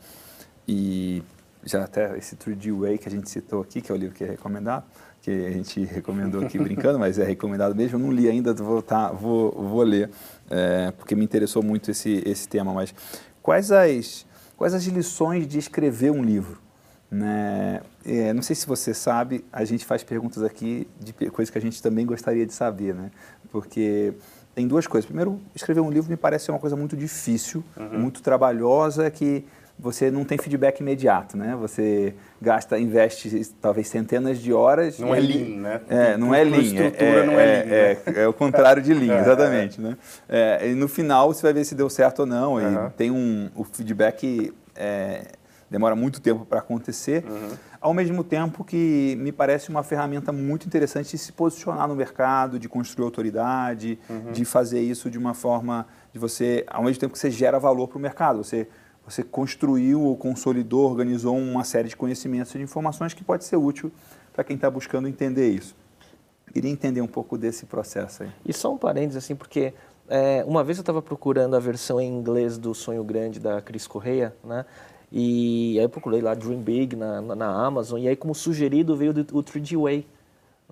e já até esse 3D Way que a gente citou aqui, que é o livro que é recomendado, que a gente recomendou aqui brincando, mas é recomendado mesmo. Eu não li ainda, vou, tá, vou, vou ler, é, porque me interessou muito esse, esse tema. Mas quais as, quais as lições de escrever um livro? Né? É, não sei se você sabe, a gente faz perguntas aqui de coisas que a gente também gostaria de saber, né? Porque tem duas coisas. Primeiro, escrever um livro me parece ser uma coisa muito difícil, uhum. muito trabalhosa, que você não tem feedback imediato, né? Você gasta, investe talvez centenas de horas. Não é lean, né? É, não é lean. estrutura é, não é, é lean. É, é, é, o contrário de lean, é, exatamente, né? É, e no final você vai ver se deu certo ou não. Uhum. E tem um, o feedback demora muito tempo para acontecer. Uhum. Ao mesmo tempo que me parece uma ferramenta muito interessante de se posicionar no mercado, de construir autoridade, uhum. de fazer isso de uma forma de você, ao mesmo tempo que você gera valor para o mercado, você você construiu ou consolidou, organizou uma série de conhecimentos e de informações que pode ser útil para quem está buscando entender isso. Queria entender um pouco desse processo aí. E só um parênteses, assim, porque é, uma vez eu estava procurando a versão em inglês do Sonho Grande da Cris Correia, né? E aí eu procurei lá Dream Big na, na, na Amazon, e aí como sugerido veio o 3D Way,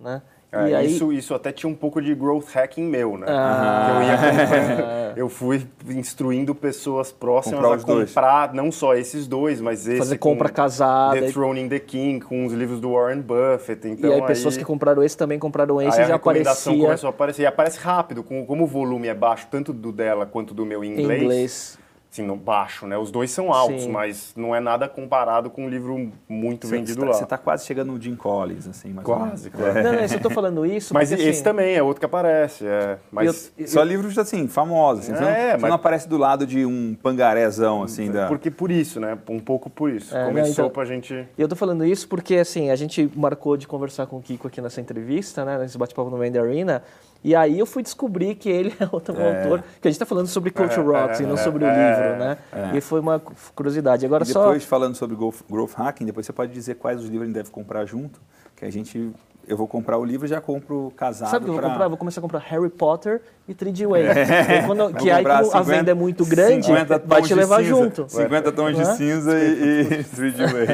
né? É, e aí... isso, isso até tinha um pouco de growth hacking meu, né? Ah. Eu, ia eu fui instruindo pessoas próximas comprar a comprar dois. não só esses dois, mas esse Fazer compra casada. Dethroning the King, com os livros do Warren Buffett. Então, e aí, aí pessoas que compraram esse também compraram esse e já aparecia... começou a aparecer. E aparece rápido, como, como o volume é baixo, tanto do dela quanto do meu em inglês. inglês assim, no baixo, né? Os dois são altos, Sim. mas não é nada comparado com um livro muito cê, vendido cê tá, lá. Você está quase chegando no Jim Collins, assim, mais Quase, quase. Não, não, eu estou falando isso Mas porque, esse assim, também é outro que aparece, é. Mas... Eu, eu, Só livros, assim, famosos, assim, é, você, não, é, mas... não, aparece do lado de um pangarézão, assim, da... Porque por isso, né? Um pouco por isso. É, Começou então, pra gente... Eu estou falando isso porque, assim, a gente marcou de conversar com o Kiko aqui nessa entrevista, né? Nesse bate-papo no Vende Arena, e aí eu fui descobrir que ele é outro é. autor, que a gente está falando sobre Culture é, Rocks é, e não sobre o é, livro, né? É. E foi uma curiosidade. Agora e depois, só... falando sobre growth hacking, depois você pode dizer quais os livros a gente deve comprar junto, que a gente eu vou comprar o livro e já compro casado. Sabe o que eu vou comprar? Eu vou começar a comprar Harry Potter e 3D Way. É. Quando, que aí, como 50, a venda é muito grande, vai te levar junto. 50 tons de cinza e, e 3D Way.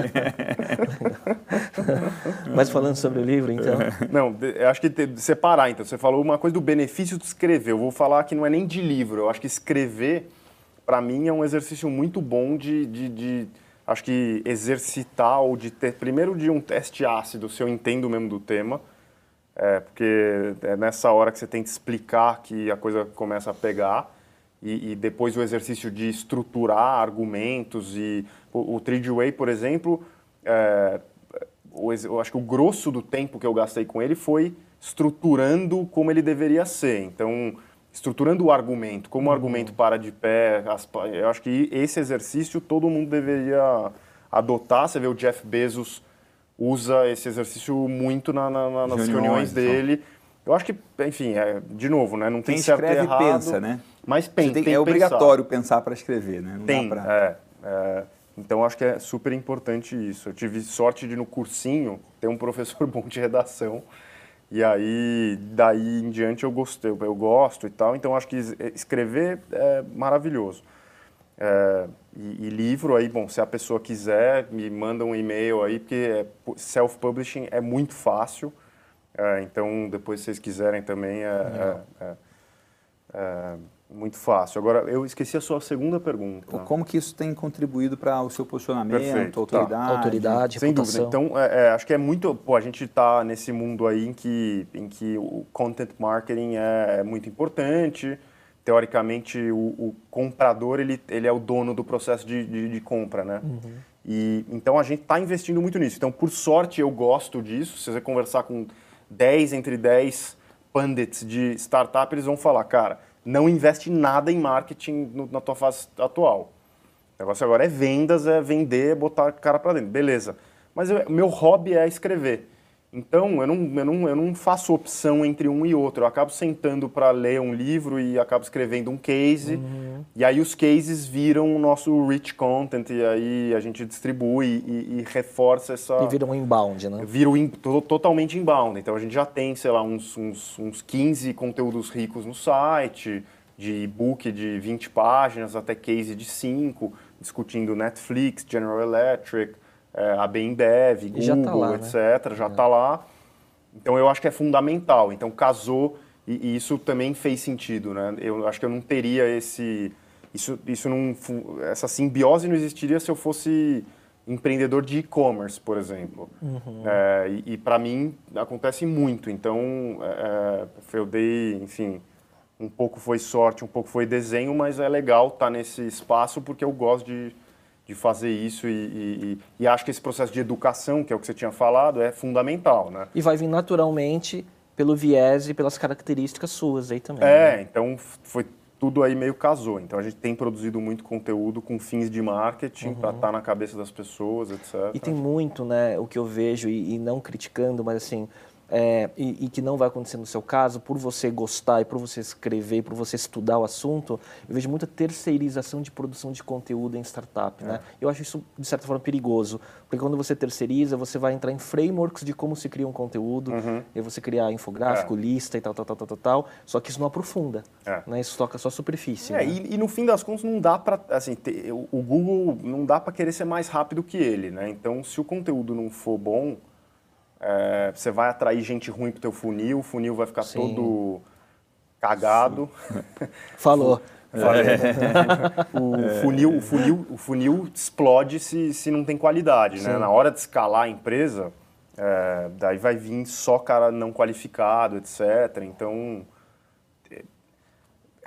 Mas falando sobre o livro, então. Não, eu acho que separar, então. Você falou uma coisa do benefício de escrever. Eu vou falar que não é nem de livro. Eu acho que escrever, para mim, é um exercício muito bom de, de, de acho que exercitar ou de ter, primeiro de um teste ácido, se eu entendo mesmo do tema, é, porque é nessa hora que você tem que explicar que a coisa começa a pegar, e, e depois o exercício de estruturar argumentos, e o, o Way, por exemplo, é, o, eu acho que o grosso do tempo que eu gastei com ele foi estruturando como ele deveria ser, então estruturando o argumento, como o argumento para de pé. As, eu acho que esse exercício todo mundo deveria adotar. Você vê o Jeff Bezos usa esse exercício muito na, na, nas reuniões, reuniões dele. Eu acho que, enfim, é, de novo, né? Não tem Quem certo escreve e errado. pensa, né? Mas tem, tem, tem É obrigatório pensar para escrever, né? Não tem, pra... é, é, Então, acho que é super importante isso. Eu tive sorte de, no cursinho, ter um professor bom de redação e aí, daí em diante eu gostei, eu gosto e tal, então acho que escrever é maravilhoso. É, e, e, livro aí, bom, se a pessoa quiser, me manda um e-mail aí, porque é, self-publishing é muito fácil, é, então depois se vocês quiserem também é, é, é muito fácil. Agora, eu esqueci a sua segunda pergunta. Como que isso tem contribuído para o seu posicionamento, Perfeito. autoridade? Tá. Autoridade, Sem reputação. dúvida. Então, é, é, acho que é muito... Pô, a gente está nesse mundo aí em que, em que o content marketing é, é muito importante. Teoricamente, o, o, comprador, ele, ele é o dono do processo de, de, de compra, né? Uhum. E, então, a gente está investindo muito nisso. Então, por sorte, eu gosto disso. Se você conversar com 10 entre 10 pundits de startup, eles vão falar, cara não investe nada em marketing no, na tua fase atual. O negócio agora é vendas, é vender, botar cara para dentro. Beleza. Mas o meu hobby é escrever. Então, eu não, eu, não, eu não faço opção entre um e outro. Eu acabo sentando para ler um livro e acabo escrevendo um case. Uhum. E aí os cases viram o nosso rich content e aí a gente distribui e, e reforça essa... E viram um inbound, né? Vira in, totalmente inbound. Então, a gente já tem, sei lá, uns, uns, uns 15 conteúdos ricos no site. de e-book de 20 páginas até case de 5, discutindo Netflix, General Electric, é, a Bembev, Google, tá lá, etc. Né? Já está é. lá. Então eu acho que é fundamental. Então casou e, e, isso também fez sentido, né? Eu acho que eu não teria esse isso isso não essa simbiose não existiria se eu fosse empreendedor de e-commerce, por exemplo. Uhum. É, e, e para mim acontece muito. Então é, é, eu dei, enfim, um pouco foi sorte, um pouco foi desenho, mas é legal estar tá nesse espaço porque eu gosto de, de fazer isso e, e, e, acho que esse processo de educação, que é o que você tinha falado, é fundamental, né? E vai vir naturalmente pelo viés e pelas características suas aí também. É, né? então foi tudo aí meio casou. Então a gente tem produzido muito conteúdo com fins de marketing uhum. para estar tá na cabeça das pessoas, etc. E tem muito, né, o que eu vejo e, e não criticando, mas assim, é, e, e, que não vai acontecer no seu caso, por você gostar e por você escrever, por você estudar o assunto, eu vejo muita terceirização de produção de conteúdo em startup. Né? É. Né? Eu acho isso, de certa forma, perigoso, porque quando você terceiriza, você vai entrar em frameworks de como se cria um conteúdo, uhum. e você criar infográfico, é. lista e tal, tal, tal, tal, tal, só que isso não aprofunda, é. né? isso toca só a superfície. É, né? e, e, no fim das contas, não dá para, assim, ter, o Google não dá para querer ser mais rápido que ele, né? Então, se o conteúdo não for bom, é, você vai atrair gente ruim pro teu funil, o funil vai ficar Sim. todo cagado. Falou. É. o, funil, o, funil, o funil explode se, se não tem qualidade, né? Na hora de escalar a empresa, é, daí vai vir só cara não qualificado, etc. Então,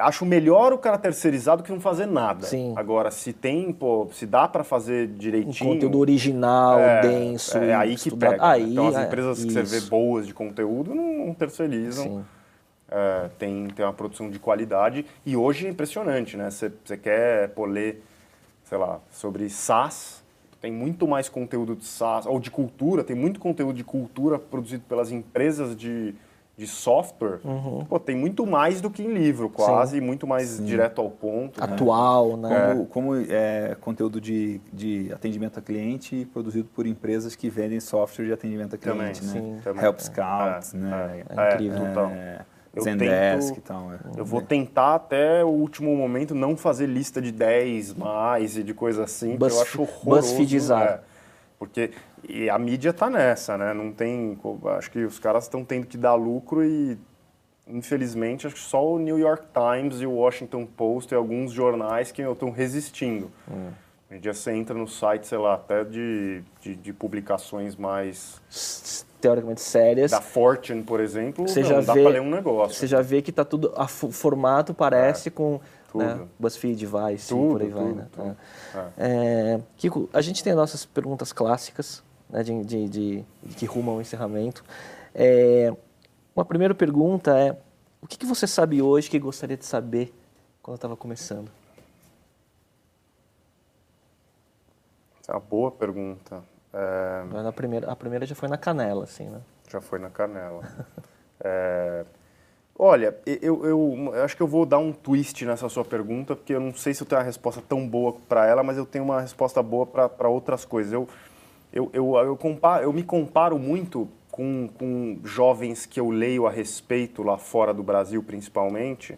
acho melhor o cara terceirizado que não fazer nada. Sim. Agora, se tem, pô, se dá para fazer direitinho. Um conteúdo original, é, denso. É, aí que estudado. pega. Né? Aí, então, as é, empresas que você vê boas de conteúdo não, não terceirizam. É, tem, tem uma produção de qualidade. E hoje é impressionante, né? Você, você quer pô, ler, sei lá, sobre SaaS. Tem muito mais conteúdo de SaaS, ou de cultura, tem muito conteúdo de cultura produzido pelas empresas de, de software, uhum. pô, tem muito mais do que em livro, quase, Sim. muito mais Sim. direto ao ponto. Né? Atual, né? né? Como, como é, conteúdo de, de atendimento a cliente produzido por empresas que vendem software de atendimento a cliente, também, né? Sim. Também. Help Scout, é, né? É, é incrível. É, eu Zendesk tento, e tal. É. Eu vou tentar até o último momento não fazer lista de 10 mais e de coisa assim, Buzz, eu acho horroroso. BuzzFeedizar. É, porque e a mídia está nessa, né? Não tem. Acho que os caras estão tendo que dar lucro e, infelizmente, acho que só o New York Times e o Washington Post e alguns jornais que estão resistindo. Hum. Um dia você entra no site, sei lá, até de, de, de publicações mais teoricamente sérias. Da Fortune, por exemplo, você não, já dá para ler um negócio. Você já vê que está tudo, o formato parece é, com né, BuzzFeed, Vice, tudo, por aí tudo, vai. Né? Tudo. É. É, Kiko, a gente tem nossas perguntas clássicas né, de, de, de, que rumam ao encerramento. É, uma primeira pergunta é, o que, que você sabe hoje que gostaria de saber quando estava começando? É uma boa pergunta. É... Na primeira, a primeira já foi na canela, assim, né? Já foi na canela. é... Olha, eu, eu, eu, acho que eu vou dar um twist nessa sua pergunta, porque eu não sei se eu tenho uma resposta tão boa para ela, mas eu tenho uma resposta boa para outras coisas. Eu, eu, eu, eu, comparo, eu me comparo muito com, com jovens que eu leio a respeito lá fora do Brasil, principalmente.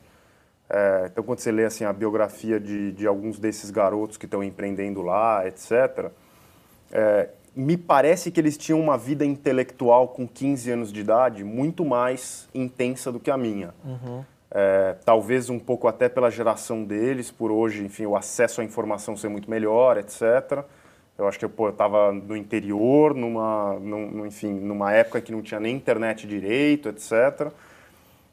É, então, quando você lê assim, a biografia de, de alguns desses garotos que estão empreendendo lá, etc., é, me parece que eles tinham uma vida intelectual com 15 anos de idade muito mais intensa do que a minha. Uhum. É, talvez um pouco até pela geração deles, por hoje, enfim, o acesso à informação ser muito melhor, etc. Eu acho que eu estava no interior, numa, num, enfim, numa época que não tinha nem internet direito, etc.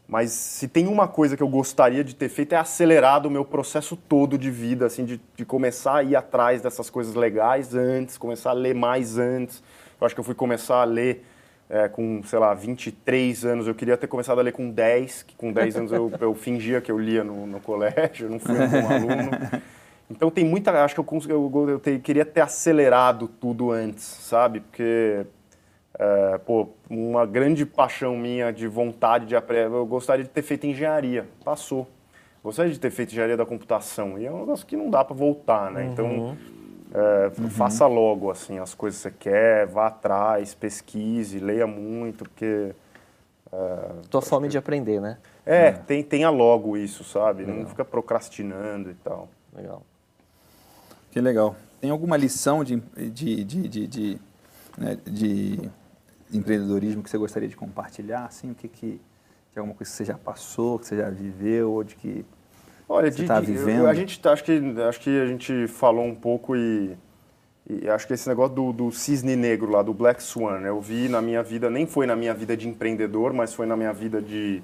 Mas se tem uma coisa que eu gostaria de ter feito é acelerado o meu processo todo de vida, assim, de, de começar a ir atrás dessas coisas legais antes, começar a ler mais antes. Eu acho que eu fui começar a ler é, com, sei lá, 23 anos. Eu queria ter começado a ler com 10, que com 10 anos eu, eu fingia que eu lia no, no colégio, eu não fui um bom aluno. Então tem muita. Acho que eu, eu, eu te, queria ter acelerado tudo antes, sabe? Porque, é, pô, uma grande paixão minha de vontade de aprender. Eu gostaria de ter feito engenharia. Passou. Gostaria de ter feito engenharia da computação. E é um negócio que não dá para voltar, né? Então, uhum. Então, é, uhum. faça logo, assim, as coisas que você quer, vá atrás, pesquise, leia muito, porque É, Tua fome que... de aprender, né? É, é, Tem, tenha logo isso, sabe? Legal. Não fica procrastinando e tal. Legal. Que legal. Tem alguma lição de, de, de, de, de, né, de empreendedorismo que você gostaria de compartilhar? Assim, o que, que, que é alguma coisa que você já passou, que você já viveu, ou de que Olha, você está vivendo? a gente tá, acho que acho que a gente falou um pouco e, e acho que esse negócio do, do, cisne negro lá, do Black Swan, eu vi na minha vida, nem foi na minha vida de empreendedor, mas foi na minha vida de,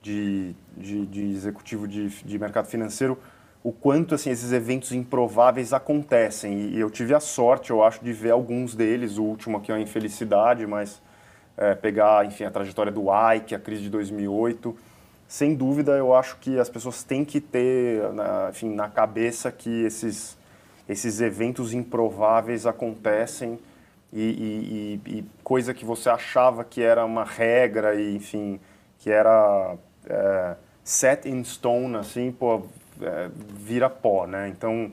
de, de, de executivo de, de mercado financeiro, o quanto assim esses eventos improváveis acontecem. E eu tive a sorte, eu acho, de ver alguns deles. O último aqui é uma infelicidade, mas é, pegar, enfim, a trajetória do Ike, a crise de 2008. Sem dúvida, eu acho que as pessoas têm que ter, na, enfim, na cabeça que esses, esses eventos improváveis acontecem e, e, e, e coisa que você achava que era uma regra e, enfim, que era é, set in stone, assim, pô, é, vira pó, né? Então,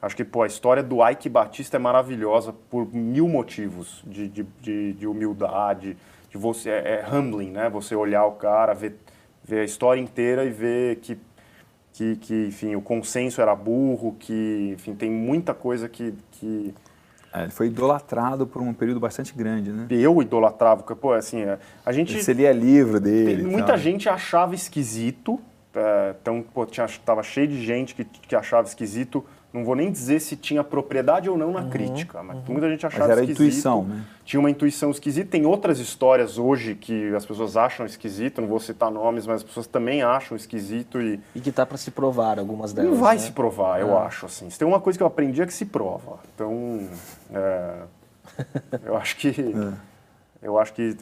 acho que pô, a história do Ike Batista é maravilhosa por mil motivos de, de, de, de humildade, de você é, é, humbling, né? Você olhar o cara, ver, ver a história inteira e ver que, que, que, enfim, o consenso era burro, que, enfim, tem muita coisa que, que é, ele foi idolatrado por um período bastante grande, né? Eu idolatrava, porque, pô, assim, a gente... Você lia livro dele. Muita gente achava esquisito, é, então, pô, tinha, tava cheio de gente que, que achava esquisito. Não vou nem dizer se tinha propriedade ou não na uhum, crítica, mas uhum. muita gente achava mas era esquisito. intuição, né? Tinha uma intuição esquisita. Tem outras histórias hoje que as pessoas acham esquisito, não vou citar nomes, mas as pessoas também acham esquisito e... E que tá para se provar algumas delas, Não vai né? se provar, eu é. acho, assim. Se tem uma coisa que eu aprendi é que se prova. Então, é, eu acho que... É. Eu acho que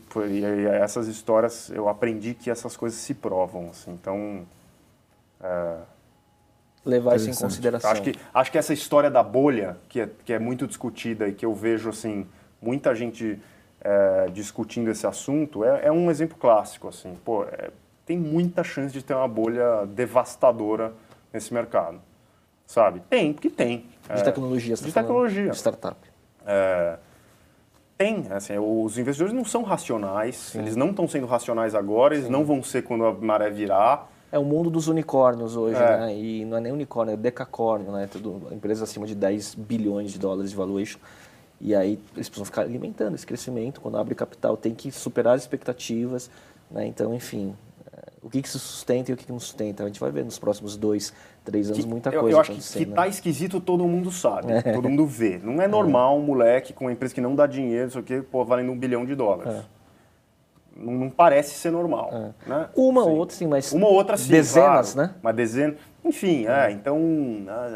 essas histórias, eu aprendi que essas coisas se provam, assim. Então, é, Levar isso em consideração. Acho que, acho que essa história da bolha, que é, que é muito discutida e que eu vejo assim, muita gente é, discutindo esse assunto, é, é, um exemplo clássico. Assim. Pô, é, tem muita chance de ter uma bolha devastadora nesse mercado. Sabe? Tem, porque tem. De tecnologia, De tecnologia. De startup. É, tem, assim, os investidores não são racionais, Sim. eles não estão sendo racionais agora, eles Sim. não vão ser quando a maré virar. É o mundo dos unicórnios hoje, é. né? E não é nem unicórnio, é decacórnio, né? Tudo, empresas acima de 10 bilhões de dólares de valuation. E aí eles precisam ficar alimentando esse crescimento. Quando abre capital, tem que superar as expectativas. Né? Então, enfim, é, o que, que se sustenta e o que, que não sustenta. A gente vai ver nos próximos dois, três anos muita eu, coisa. Eu acho que, que tá esquisito todo mundo sabe, é. todo mundo vê. Não é normal um moleque com uma empresa que não dá dinheiro, isso aqui, pô, valendo um bilhão de dólares. É não, não parece ser normal. É. Né? Uma ou outra, sim, mas. Uma outra, sim. Dezenas, claro, né? Uma dezena. Enfim, é. é, então,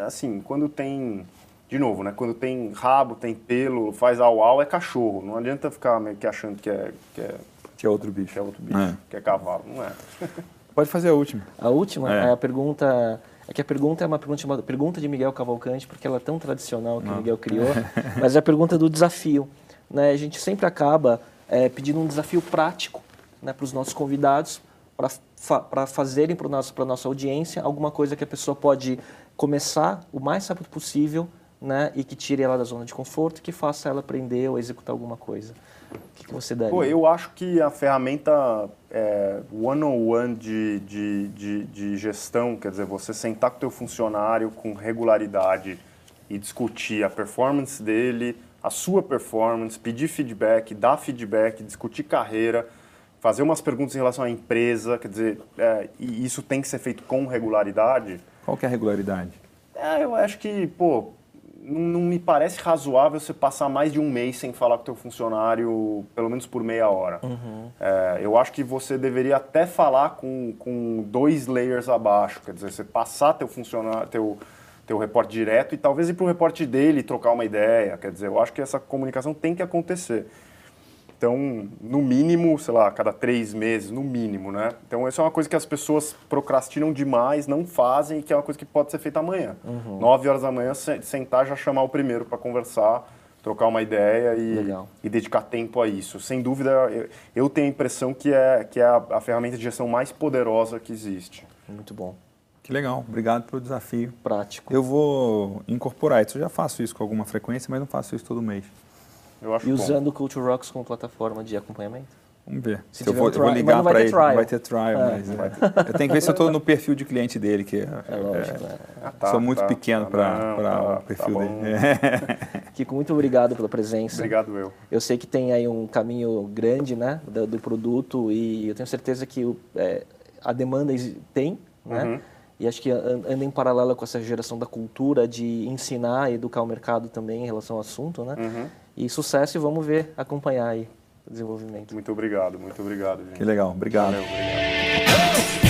assim, quando tem. De novo, né? Quando tem rabo, tem pelo, faz au-au, é cachorro. Não adianta ficar meio que achando que é. Que é, que é outro bicho. Que é outro bicho, é. que é cavalo. Não é. Pode fazer a última. A última é, é a pergunta. É que a pergunta é uma pergunta chamada Pergunta de Miguel Cavalcante, porque ela é tão tradicional que o Miguel criou, mas é a pergunta do desafio. Né? A gente sempre acaba é, pedindo um desafio prático né, para os nossos convidados, para fa fazerem para a nossa audiência alguma coisa que a pessoa pode começar o mais rápido possível né, e que tire ela da zona de conforto e que faça ela aprender ou executar alguma coisa. O que, que você daria? Pô, eu acho que a ferramenta é, one-on-one de, de, de, de gestão, quer dizer, você sentar com o teu funcionário com regularidade e discutir a performance dele, a sua performance, pedir feedback, dar feedback, discutir carreira, fazer umas perguntas em relação à empresa, quer dizer, é, e isso tem que ser feito com regularidade. Qual que é a regularidade? É, eu acho que, pô, não, não, me parece razoável você passar mais de um mês sem falar com o teu funcionário, pelo menos por meia hora. Uhum. É, eu acho que você deveria até falar com, com dois layers abaixo, quer dizer, você passar teu funcionário, teu ter o reporte direto e talvez ir para o reporte dele trocar uma ideia. Quer dizer, eu acho que essa comunicação tem que acontecer. Então, no mínimo, sei lá, cada três meses, no mínimo, né? Então, essa é uma coisa que as pessoas procrastinam demais, não fazem e que é uma coisa que pode ser feita amanhã. Uhum. Nove horas da manhã, sentar já chamar o primeiro para conversar, trocar uma ideia e, e, dedicar tempo a isso. Sem dúvida, eu, eu tenho a impressão que é, que é a, a ferramenta de gestão mais poderosa que existe. Muito bom. Que legal, obrigado pelo desafio. Prático. Eu vou incorporar isso. Eu já faço isso com alguma frequência, mas não faço isso todo mês. Eu acho e usando o Culture Rocks como plataforma de acompanhamento? Vamos ver. Se, se eu, vou, um eu, vou, ligar para ele, trial. vai ter trial, é. mas é. eu tenho que ver se eu estou no perfil de cliente dele, que é, é lógico, é, ah, tá, sou muito tá, pequeno tá, para tá, o perfil tá dele. Kiko, muito obrigado pela presença. Obrigado eu. Eu sei que tem aí um caminho grande, né, do, do produto e eu tenho certeza que o, é, a demanda tem, né? Uhum. E acho que anda em paralelo com essa geração da cultura de ensinar e educar o mercado também em relação ao assunto, né? Uhum. E sucesso e vamos ver, acompanhar aí o desenvolvimento. Muito obrigado, muito obrigado. Gente. Que legal, obrigado. Valeu, obrigado.